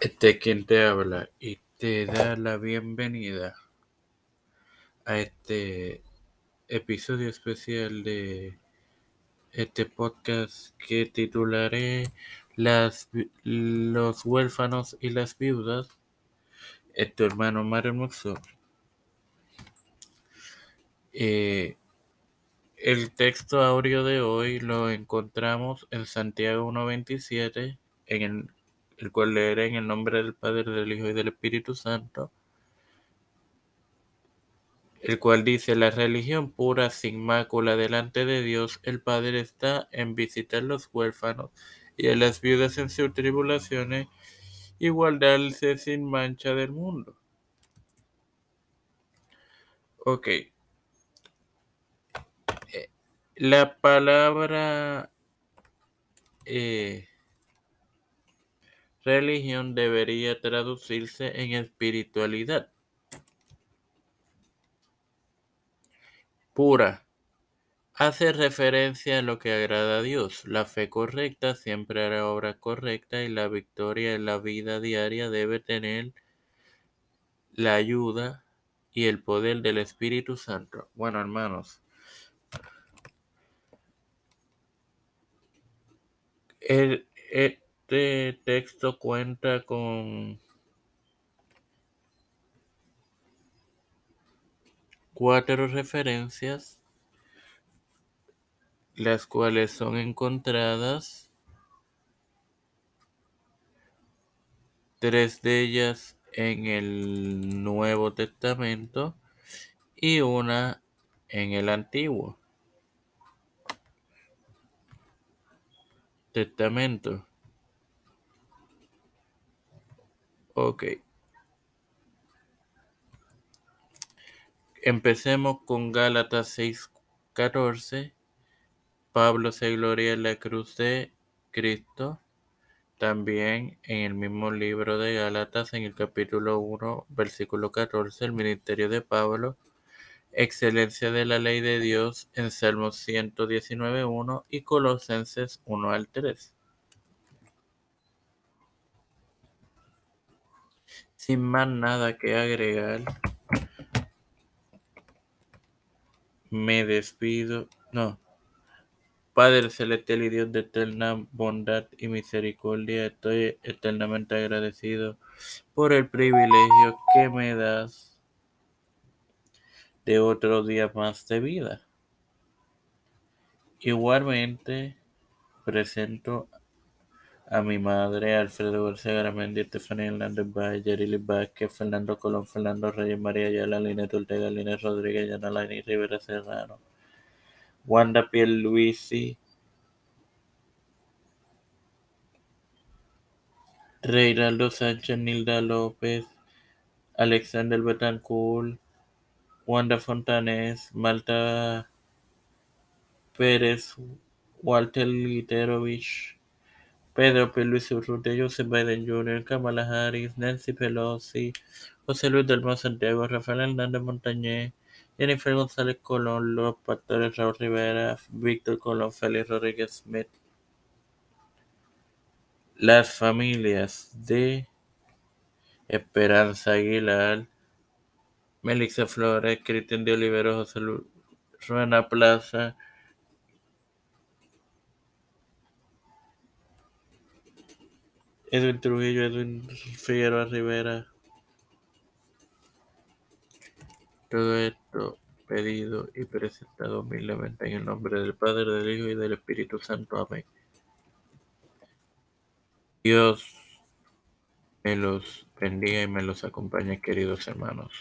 Este quien te habla y te da la bienvenida a este episodio especial de este podcast que titularé las, Los huérfanos y las viudas. Es tu hermano Mario Moxo. Eh, el texto audio de hoy lo encontramos en Santiago 1.27, en el, el cual leeré en el nombre del Padre, del Hijo y del Espíritu Santo, el cual dice, la religión pura, sin mácula delante de Dios, el Padre está en visitar los huérfanos y a las viudas en sus tribulaciones, igualdarse sin mancha del mundo. Ok. La palabra eh, religión debería traducirse en espiritualidad pura. Hace referencia a lo que agrada a Dios. La fe correcta siempre hará obra correcta y la victoria en la vida diaria debe tener la ayuda y el poder del Espíritu Santo. Bueno, hermanos, este texto cuenta con cuatro referencias, las cuales son encontradas, tres de ellas en el Nuevo Testamento y una en el Antiguo. Testamento. Ok. Empecemos con Gálatas 6:14. Pablo se gloria en la cruz de Cristo. También en el mismo libro de Gálatas, en el capítulo 1, versículo 14, el ministerio de Pablo, excelencia de la ley de Dios en Salmos 119.1 y Colosenses 1 al 3. Sin más nada que agregar, me despido. No. Padre celestial y Dios de eterna bondad y misericordia, estoy eternamente agradecido por el privilegio que me das de otro día más de vida. Igualmente presento a mi madre, Alfredo García Garamendi, Estefanía Hernández Valle, Yarili Vázquez, Fernando Colón, Fernando Reyes, María Ayala, Lina Ortega, Lina Rodríguez, Yanalani Rivera Serrano, Wanda Pierluisi, Reinaldo Sánchez, Nilda López, Alexander Betancourt, Wanda Fontanes, Malta Pérez, Walter Literovich, Pedro. Luis Urrutia, Joseph Biden Jr., Kamala Harris, Nancy Pelosi, José Luis del Mar Santiago, Rafael Hernández Montañez, Jennifer González Colón, los pastores Raúl Rivera, Víctor Colón, Félix Rodríguez Smith. Las familias de Esperanza Aguilar, Melissa Flores, Cristian de Olivero, José Luis Ruena Plaza, Edwin Trujillo, Edwin Figueroa Rivera. Todo esto pedido y presentado humildemente en el nombre del Padre, del Hijo y del Espíritu Santo. Amén. Dios me los bendiga y me los acompañe, queridos hermanos.